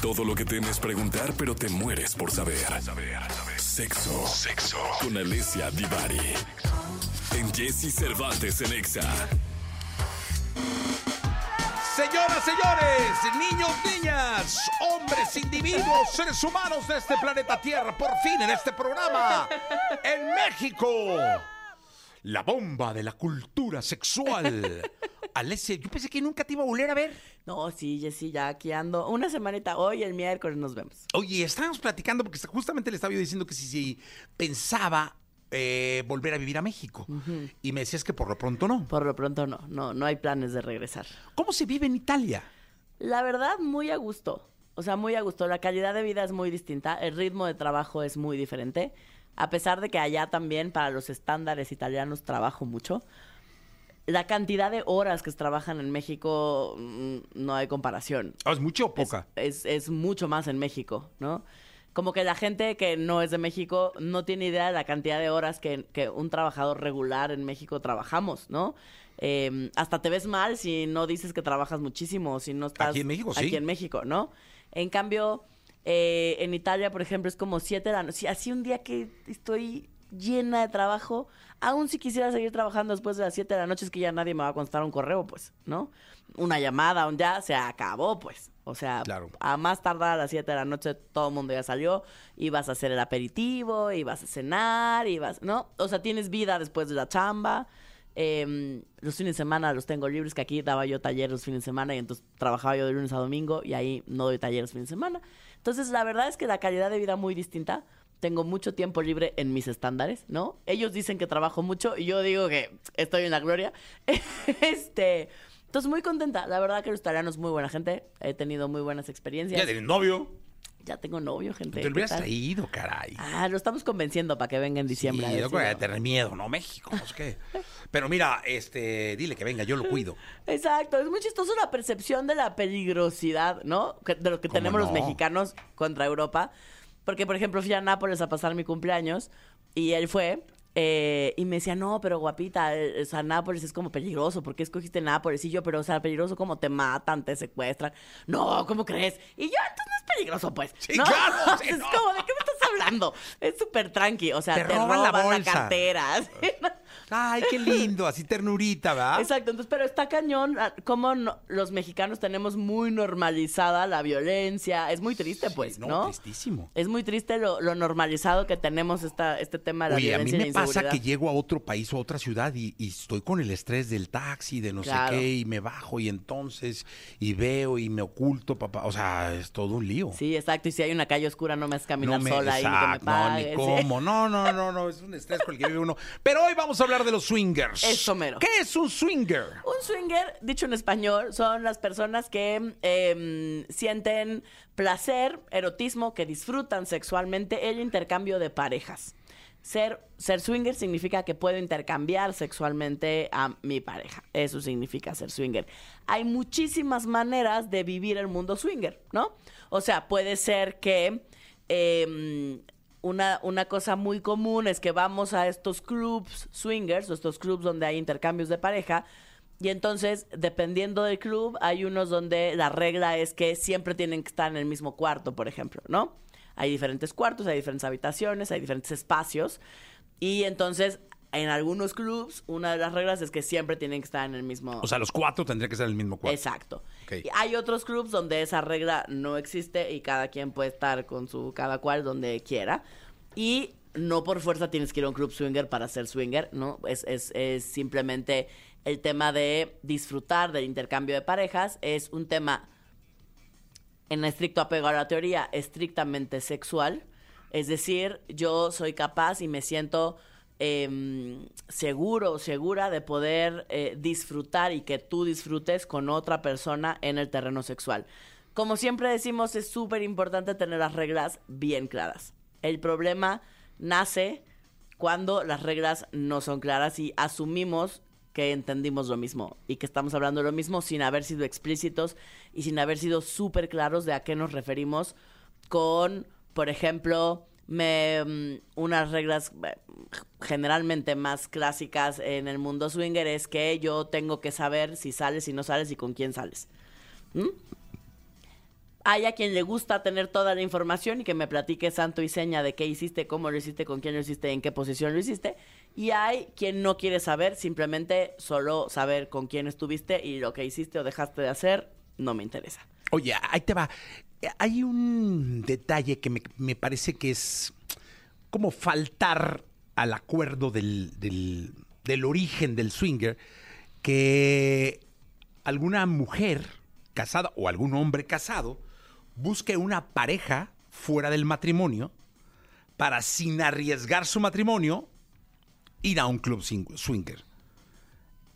Todo lo que temes preguntar, pero te mueres por saber. Sexo. Sexo. Con Alessia Divari. En Jesse Cervantes en Exa. Señoras, señores, niños, niñas, hombres, individuos, seres humanos de este planeta Tierra, por fin en este programa, en México, la bomba de la cultura sexual. Alessia, yo pensé que nunca te iba a volver a ver. No, sí, Jessy, ya aquí ando. Una semanita hoy, el miércoles nos vemos. Oye, estábamos platicando porque justamente le estaba yo diciendo que si, si pensaba eh, volver a vivir a México. Y me decías que por lo pronto no. Por lo pronto no, no, no hay planes de regresar. ¿Cómo se vive en Italia? La verdad, muy a gusto. O sea, muy a gusto. La calidad de vida es muy distinta, el ritmo de trabajo es muy diferente. A pesar de que allá también, para los estándares italianos, trabajo mucho. La cantidad de horas que trabajan en México mm, no hay comparación. Ah, ¿Es mucho o poca? es, es mucho más en México, ¿no? Como que la gente que no es de México no tiene idea de la cantidad de horas que, que un trabajador regular en México trabajamos, ¿no? Eh, hasta te ves mal si no dices que trabajas muchísimo, si no estás... Aquí en México, sí. Aquí en México, ¿no? En cambio, eh, en Italia, por ejemplo, es como siete de la noche. Si así un día que estoy llena de trabajo, aún si quisiera seguir trabajando después de las 7 de la noche, es que ya nadie me va a contestar un correo, pues, ¿no? Una llamada, un ya se acabó, pues. O sea, Claro. a más tardar a las 7 de la noche todo el mundo ya salió, ibas a hacer el aperitivo, ibas a cenar, ibas, ¿no? O sea, tienes vida después de la chamba. Em, los fines de semana los tengo libres, que aquí daba yo talleres los fines de semana y entonces trabajaba yo de lunes a domingo y ahí no doy talleres los fines de semana. Entonces, la verdad es que la calidad de vida muy distinta. Tengo mucho tiempo libre en mis estándares, ¿no? Ellos dicen que trabajo mucho y yo digo que estoy en la gloria. este, entonces muy contenta. La verdad que los italianos muy buena gente. He tenido muy buenas experiencias. Ya tienes novio. Ya tengo novio, gente. Te ¿qué hubieras traído, caray. Ah, lo estamos convenciendo para que venga en diciembre. Sí, yo creo que lo- tener miedo, ¿no? México, no sé qué. Pero mira, este, dile que venga, yo lo cuido. Exacto, es muy chistoso la percepción de la peligrosidad, ¿no? De lo que ¿Cómo tenemos los no? mexicanos contra Europa. Porque, por ejemplo, fui a Nápoles a pasar mi cumpleaños y él fue eh, y me decía, no, pero guapita, eh, o sea, Nápoles es como peligroso, ¿por qué escogiste Nápoles? Y yo, pero, o sea, peligroso como te matan, te secuestran. No, ¿cómo crees? Y yo, entonces no es peligroso, pues. Sí, ¿no? claro, sí, es no. como, ¿de qué me estás hablando? Es súper tranqui, o sea, Te te, roban roban, la la, bolsa. cartera. ¿sí? Ay, qué lindo, así ternurita, ¿verdad? Exacto, entonces, pero está cañón ah, como no- los mexicanos tenemos muy normalizada la violencia. Es muy triste, Sí, pues, no, ¿no? tristísimo. Es muy triste lo, lo normalizado que tenemos esta, este tema de la Oye, a mí violencia me la pasa que llego a otro país o a otra ciudad y, y estoy con el estrés del taxi, de no Claro. sé qué, y me bajo y entonces, y veo y me oculto, papá. O sea, es todo un lío. Sí, exacto. Y si hay una calle oscura, no me haces caminar No me- sola ahí ni que me exacto, no, pagues. ni ¿sí? cómo. No, no, no, no, es un estrés con el que vive uno. Pero hoy vamos a hablar de los swingers. Eso mero. ¿Qué es un swinger? Un swinger, dicho en español, son las personas que em, sienten placer, erotismo, que disfrutan sexualmente el intercambio de parejas. Ser, ser swinger significa que puedo intercambiar sexualmente a mi pareja. Eso significa ser swinger. Hay muchísimas maneras de vivir el mundo swinger, ¿no? O sea, puede ser que em, una, una cosa muy común es que vamos a estos clubs swingers, o estos clubs donde hay intercambios de pareja, y entonces, dependiendo del club, hay unos donde la regla es que siempre tienen que estar en el mismo cuarto, por ejemplo, ¿no? Hay diferentes cuartos, hay diferentes habitaciones, hay diferentes espacios, y entonces, en algunos clubs, una de las reglas es que siempre tienen que estar en el mismo... O sea, los cuatro tendrían que ser en el mismo cuarto. Exacto. Hay otros clubs donde esa regla no existe y cada quien puede estar con su cada cual donde quiera. Y no por fuerza tienes que ir a un club swinger para ser swinger, ¿no? Es, es, es simplemente el tema de disfrutar del intercambio de parejas. Es un tema, en estricto apego a la teoría, estrictamente sexual. Es decir, yo soy capaz y me siento em, seguro segura de poder eh, disfrutar y que tú disfrutes con otra persona en el terreno sexual. Como siempre decimos, es súper importante tener las reglas bien claras. El problema nace cuando las reglas no son claras y asumimos que entendimos lo mismo y que estamos hablando de lo mismo sin haber sido explícitos y sin haber sido súper claros de a qué nos referimos con, por ejemplo, me, mm, unas reglas eh, generalmente más clásicas en el mundo swinger es que yo tengo que saber si sales, si no sales y con quién sales. Hay a quien le gusta tener toda la información y que me platique santo y seña de qué hiciste, cómo lo hiciste, con quién lo hiciste, en qué posición lo hiciste. Y hay quien no quiere saber, simplemente solo saber con quién estuviste y lo que hiciste o dejaste de hacer, no me interesa. Oye, ahí te va. Hay un detalle que me, me parece que es como faltar al acuerdo del, del, del origen del swinger, que alguna mujer casada o algún hombre casado busque una pareja fuera del matrimonio para, sin arriesgar su matrimonio, ir a un club swing- swinger.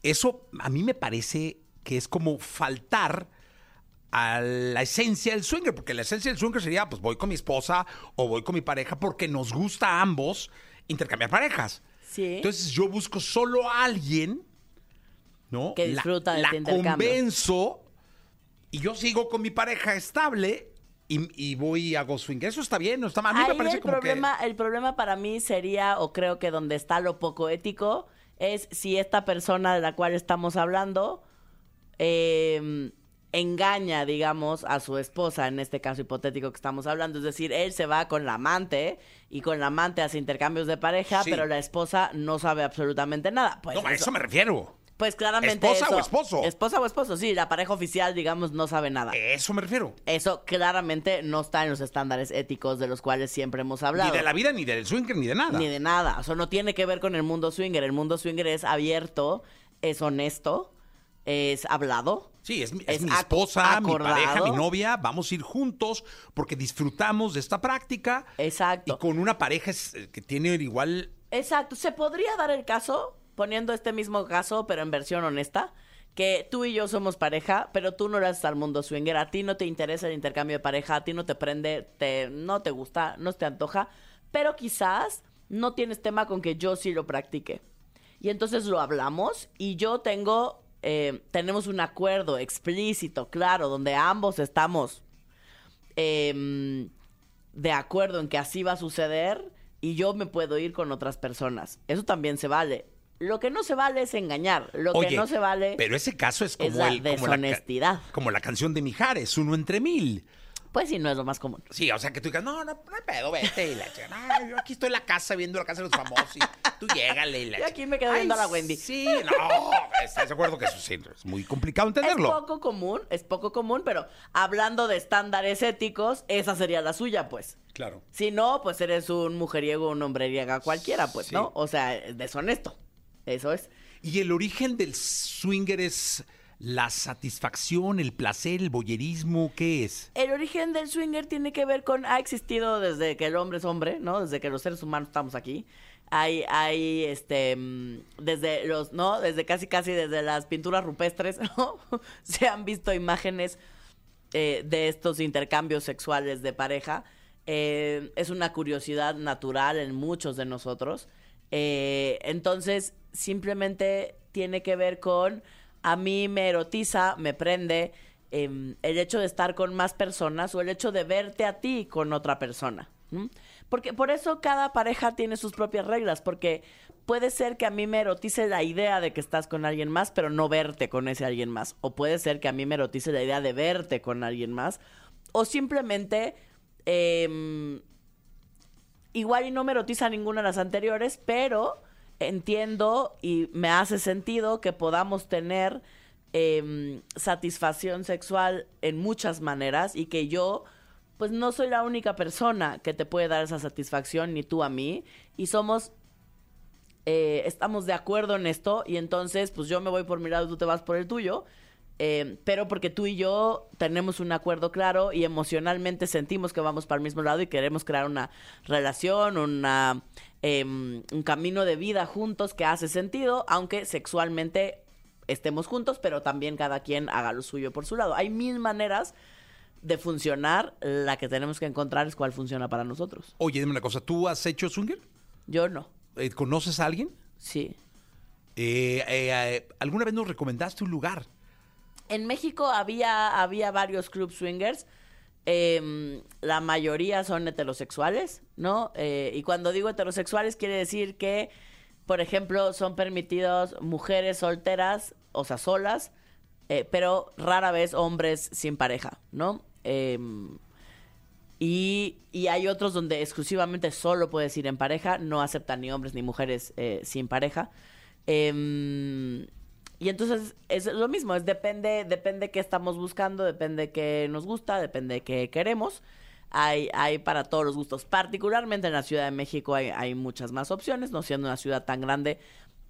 Eso a mí me parece que es como faltar a la esencia del swinger, porque la esencia del swinger sería, pues voy con mi esposa o voy con mi pareja porque nos gusta a ambos intercambiar parejas. Sí. Entonces yo busco solo a alguien, ¿no? Que La- disfruta de la este convenzo y yo sigo con mi pareja estable y, y voy y hago swinger. Eso está bien, no está mal. A mí me Ahí parece el como problema, el problema para mí sería, o creo que donde está lo poco ético, es si esta persona de la cual estamos hablando eh, engaña, digamos, a su esposa, en este caso hipotético que estamos hablando. Es decir, él se va con la amante y con la amante hace intercambios de pareja, Sí. pero la esposa no sabe absolutamente nada. Pues no, a eso- eso me refiero. Pues claramente ¿Esposa eso- o esposo? Esposa o esposo, sí, la pareja oficial, digamos, no sabe nada. Eso me refiero. Eso claramente no está en los estándares éticos de los cuales siempre hemos hablado. Ni de la vida, ni del swinger, ni de nada. Ni de nada. O sea, no tiene que ver con el mundo swinger. El mundo swinger es abierto, es honesto, es hablado. Sí, es, mi- es Es mi esposa, mi pareja, mi novia. Vamos a ir juntos porque disfrutamos de esta práctica. Exacto. Y con una pareja eh, que tiene igual. Exacto. Se podría dar el caso, poniendo este mismo caso, pero en versión honesta, que tú y yo somos pareja, pero tú no haces al mundo swinger. A ti no te interesa el intercambio de pareja, a ti no te prende, te, no te gusta, no te antoja, pero quizás no tienes tema con que yo sí lo practique. Y entonces lo hablamos y yo tengo, eh, tenemos un acuerdo explícito, claro, donde ambos estamos em, de acuerdo en que así va a suceder y yo me puedo ir con otras personas. Eso también se vale. Lo que no se vale es engañar. Lo Oye, que no se vale Pero ese caso es como es la el. Como la, ca- deshonestidad. como la canción de Mijares, uno entre mil. Pues sí, no es lo más común. Sí, o sea que tú digas, no, no, no hay pedo, vete. Y la chica, no, yo aquí estoy en la casa viendo la casa de los famosos. Y tú llégale. Y la Yo aquí me quedo viendo a la Wendy. Sí, no, estás de acuerdo que eso sí, es muy complicado entenderlo. Es poco común, es poco común, pero hablando de estándares éticos, esa sería la suya, pues. Claro. Si no, pues eres un mujeriego, un hombreriega cualquiera, pues, Sí. ¿no? O sea, es deshonesto. Eso es. Y el origen del swinger es la satisfacción, el placer, el boyerismo, ¿qué es? El origen del swinger tiene que ver con, ha existido desde que el hombre es hombre, ¿no? Desde que los seres humanos estamos aquí. Hay, hay, este, mm, desde los, ¿no? Desde casi, casi desde las pinturas rupestres, ¿no? Se han visto imágenes eh, de estos intercambios sexuales de pareja. Eh, es una curiosidad natural en muchos de nosotros. Eh, entonces, simplemente tiene que ver con, a mí me erotiza, me prende em, el hecho de estar con más personas o el hecho de verte a ti con otra persona. Porque por eso cada pareja tiene sus propias reglas, porque puede ser que a mí me erotice la idea de que estás con alguien más, pero no verte con ese alguien más. O puede ser que a mí me erotice la idea de verte con alguien más. O simplemente em, igual y no me erotiza ninguna de las anteriores, pero entiendo y me hace sentido que podamos tener em, satisfacción sexual en muchas maneras y que yo pues no soy la única persona que te puede dar esa satisfacción ni tú a mí y somos eh, estamos de acuerdo en esto y entonces pues yo me voy por mi lado y tú te vas por el tuyo eh, pero porque tú y yo tenemos un acuerdo claro y emocionalmente sentimos que vamos para el mismo lado y queremos crear una relación, una, em, un camino de vida juntos que hace sentido, aunque sexualmente estemos juntos, pero también cada quien haga lo suyo por su lado. Hay mil maneras de funcionar, la que tenemos que encontrar es cuál funciona para nosotros. Oye, dime una cosa, ¿tú has hecho swinger? Yo no, Eh, ¿Conoces a alguien? sí. Eh, eh, eh, ¿Alguna vez nos recomendaste un lugar? En México había, había varios club swingers. em, la mayoría son heterosexuales, ¿no? Eh, y cuando digo heterosexuales quiere decir que, por ejemplo, son permitidos mujeres solteras, o sea, solas, eh, pero rara vez hombres sin pareja, ¿no? Em, y, y hay otros donde exclusivamente solo puedes ir en pareja, no aceptan ni hombres ni mujeres eh, sin pareja. Em, y entonces es lo mismo, es depende, depende qué estamos buscando, depende qué nos gusta, depende qué queremos. Hay, hay para todos los gustos. Particularmente en la Ciudad de México hay, hay muchas más opciones, no siendo una ciudad tan grande,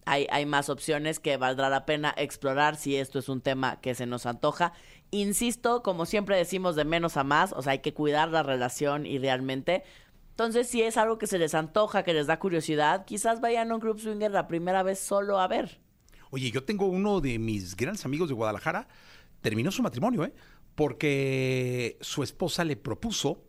hay, hay más opciones que valdrá la pena explorar si esto es un tema que se nos antoja. Insisto, como siempre decimos, de menos a más, o sea, hay que cuidar la relación idealmente. Entonces, si es algo que se les antoja, que les da curiosidad, quizás vayan a un club swinger la primera vez solo a ver. Oye, yo tengo uno de mis grandes amigos de Guadalajara, terminó su matrimonio, ¿eh? Porque su esposa le propuso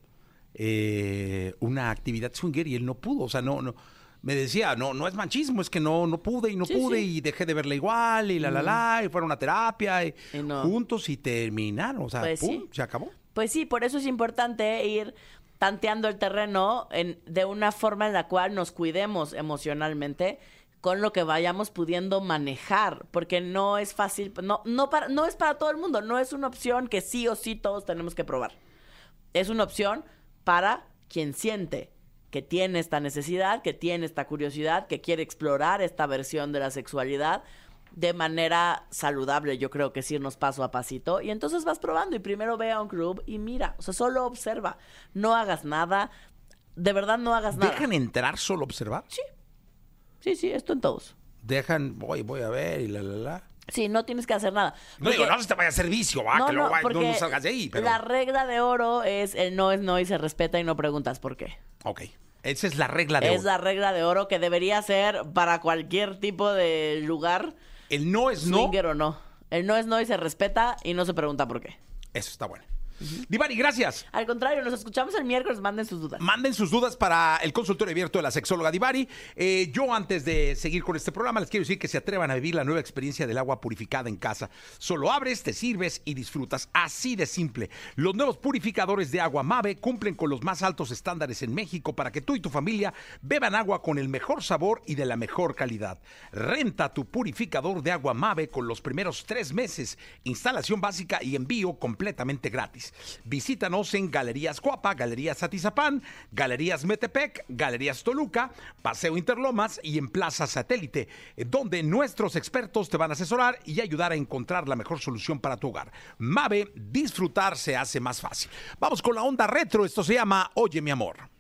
eh, una actividad swinger y él no pudo, o sea, no, no. Me decía, no, no es machismo, es que no, no pude y no Sí, pude sí. y dejé de verla igual y la, la, la, y fueron a terapia y, Y no. juntos y terminaron, o sea, Pues pum, sí. se acabó. Pues sí, por eso es importante ir tanteando el terreno en, de una forma en la cual nos cuidemos emocionalmente con lo que vayamos pudiendo manejar, porque no es fácil, no, no, para, no es para todo el mundo, no es una opción que sí o sí todos tenemos que probar. Es una opción para quien siente que tiene esta necesidad, que tiene esta curiosidad, que quiere explorar esta versión de la sexualidad de manera saludable, yo creo que es irnos paso a pasito. Y entonces vas probando y primero ve a un club y mira, o sea, solo observa, no hagas nada, de verdad no hagas nada. ¿Dejan entrar solo observar? Sí, sí, sí, esto en todos. Dejan, voy, voy a ver y la, la, la. Sí, no tienes que hacer nada. No digo, no se te vaya a hacer vicio, va, no, que luego no, no, no salgas de ahí, pero... La regla de oro es el no es no y se respeta y no preguntas por qué. Ok, esa es la regla de Es oro. la regla de oro que debería ser para cualquier tipo de lugar, El no es no, swinger o no. El no es no y se respeta y no se pregunta por qué. eso está bueno. Divari, gracias. Al contrario, nos escuchamos el miércoles, manden sus dudas. Manden sus dudas para el consultorio abierto de la sexóloga Divari. Eh, yo, antes de seguir con este programa, les quiero decir que se atrevan a vivir la nueva experiencia del agua purificada en casa. Solo abres, te sirves y disfrutas. Así de simple. Los nuevos purificadores de agua Mave cumplen con los más altos estándares en México para que tú y tu familia beban agua con el mejor sabor y de la mejor calidad. Renta tu purificador de agua Mave con los primeros tres meses. Instalación básica y envío completamente gratis. Visítanos en Galerías Guapa, Galerías Atizapán, Galerías Metepec, Galerías Toluca, Paseo Interlomas y en Plaza Satélite, eh, donde nuestros expertos te van a asesorar y ayudar a encontrar la mejor solución para tu hogar. Mave, disfrutar se hace más fácil. Vamos con la onda retro, esto se llama Oye mi amor.